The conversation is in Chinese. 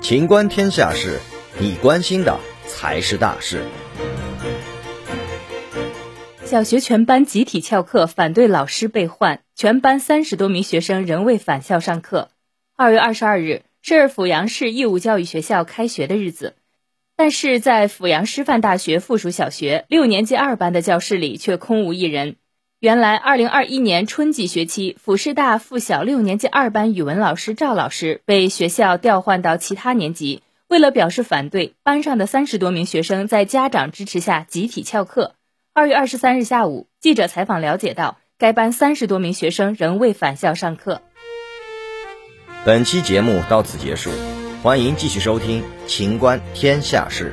情观天下事，你关心的才是大事。小学全班集体翘课，反对老师被换，全班三十多名学生仍未返校上课。二月二十二日是阜阳市义务教育学校开学的日子，但是在阜阳师范大学附属小学六年级二班的教室里却空无一人。原来，二零二一年春季学期，阜师大附小六年级二班语文老师赵老师被学校调换到其他年级，为了表示反对，班上的三十多名学生在家长支持下集体翘课。二月二十三日下午，记者采访了解到，该班三十多名学生仍未返校上课。本期节目到此结束，欢迎继续收听《秦观天下事》。